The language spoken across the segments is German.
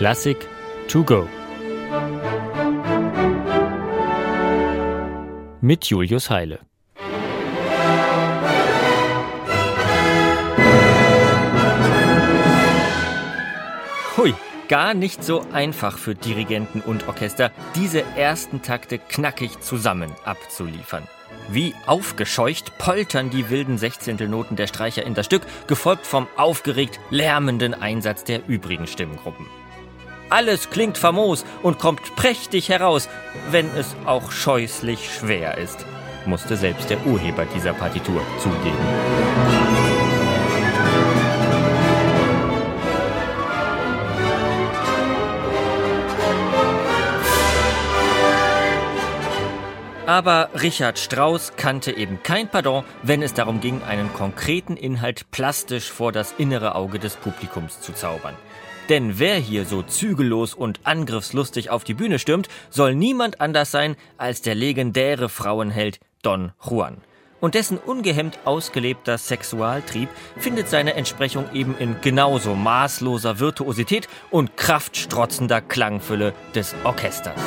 Klassik to go. Mit Julius Heile. Hui, gar nicht so einfach für Dirigenten und Orchester, diese ersten Takte knackig zusammen abzuliefern. Wie aufgescheucht poltern die wilden Sechzehntelnoten der Streicher in das Stück, gefolgt vom aufgeregt lärmenden Einsatz der übrigen Stimmengruppen. Alles klingt famos und kommt prächtig heraus, wenn es auch scheußlich schwer ist, musste selbst der Urheber dieser Partitur zugeben. Aber Richard Strauss kannte eben kein Pardon, wenn es darum ging, einen konkreten Inhalt plastisch vor das innere Auge des Publikums zu zaubern. Denn wer hier so zügellos und angriffslustig auf die Bühne stürmt, soll niemand anders sein als der legendäre Frauenheld Don Juan. Und dessen ungehemmt ausgelebter Sexualtrieb findet seine Entsprechung eben in genauso maßloser Virtuosität und kraftstrotzender Klangfülle des Orchesters.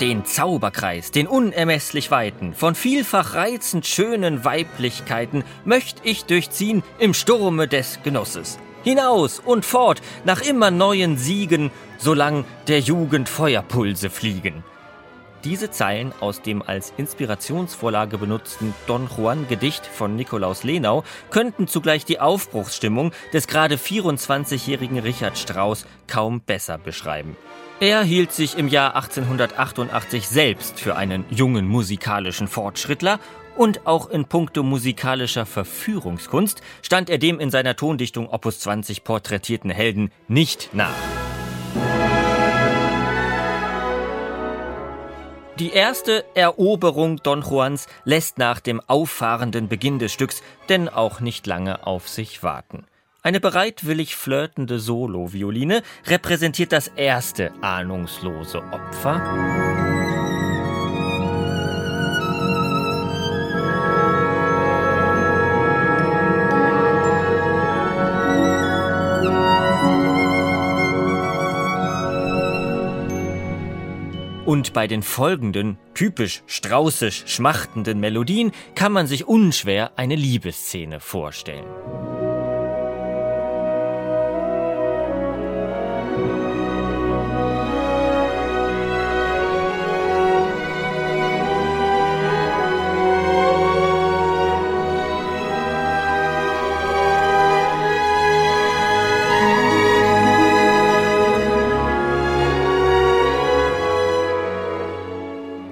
Den Zauberkreis, den unermesslich weiten, von vielfach reizend schönen Weiblichkeiten möcht ich durchziehen im Sturme des Genusses. Hinaus und fort nach immer neuen Siegen, solang der Jugend Feuerpulse fliegen. Diese Zeilen aus dem als Inspirationsvorlage benutzten Don Juan Gedicht von Nikolaus Lenau könnten zugleich die Aufbruchsstimmung des gerade 24-jährigen Richard Strauss kaum besser beschreiben. Er hielt sich im Jahr 1888 selbst für einen jungen musikalischen Fortschrittler und auch in puncto musikalischer Verführungskunst stand er dem in seiner Tondichtung Opus 20 porträtierten Helden nicht nach. Die erste Eroberung Don Juans lässt nach dem auffahrenden Beginn des Stücks denn auch nicht lange auf sich warten. Eine bereitwillig flirtende Solo-Violine repräsentiert das erste ahnungslose Opfer. Und bei den folgenden, typisch straußisch schmachtenden Melodien kann man sich unschwer eine Liebesszene vorstellen.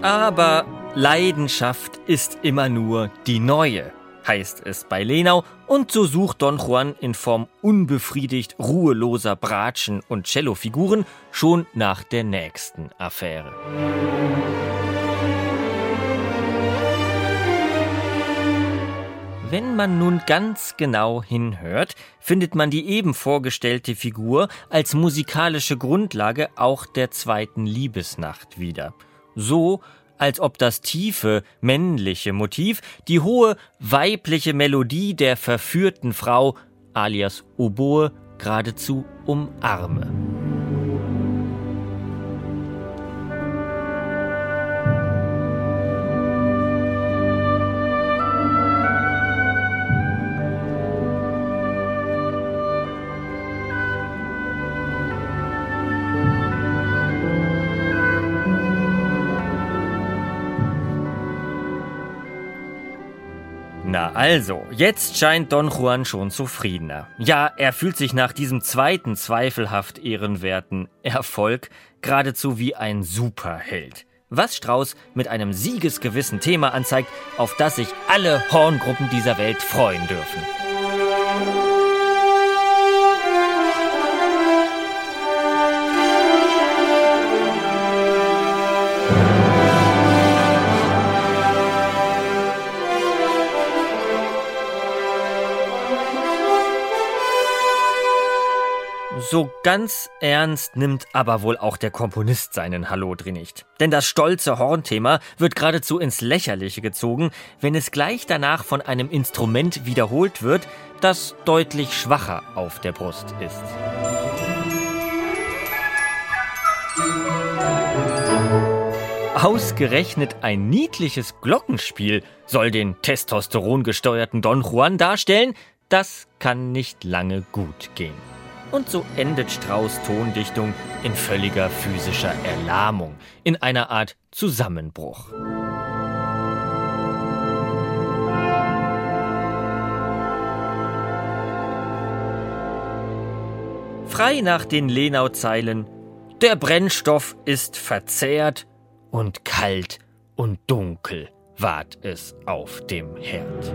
Aber Leidenschaft ist immer nur die neue, heißt es bei Lenau, und so sucht Don Juan in Form unbefriedigt ruheloser Bratschen und Cellofiguren schon nach der nächsten Affäre. Wenn man nun ganz genau hinhört, findet man die eben vorgestellte Figur als musikalische Grundlage auch der zweiten Liebesnacht wieder. So als ob das tiefe männliche Motiv die hohe weibliche Melodie der verführten Frau alias Oboe geradezu umarme. Na also, jetzt scheint Don Juan schon zufriedener. Ja, er fühlt sich nach diesem zweiten zweifelhaft ehrenwerten Erfolg geradezu wie ein Superheld. Was Strauß mit einem siegesgewissen Thema anzeigt, auf das sich alle Horngruppen dieser Welt freuen dürfen. So ganz ernst nimmt aber wohl auch der Komponist seinen Hallodri nicht. Denn das stolze Hornthema wird geradezu ins Lächerliche gezogen, wenn es gleich danach von einem Instrument wiederholt wird, das deutlich schwacher auf der Brust ist. Ausgerechnet ein niedliches Glockenspiel soll den testosterongesteuerten Don Juan darstellen, das kann nicht lange gut gehen. Und so endet Strauß Tondichtung in völliger physischer Erlahmung, in einer Art Zusammenbruch. Frei nach den Lenau-Zeilen. Der Brennstoff ist verzehrt und kalt und dunkel ward es auf dem Herd.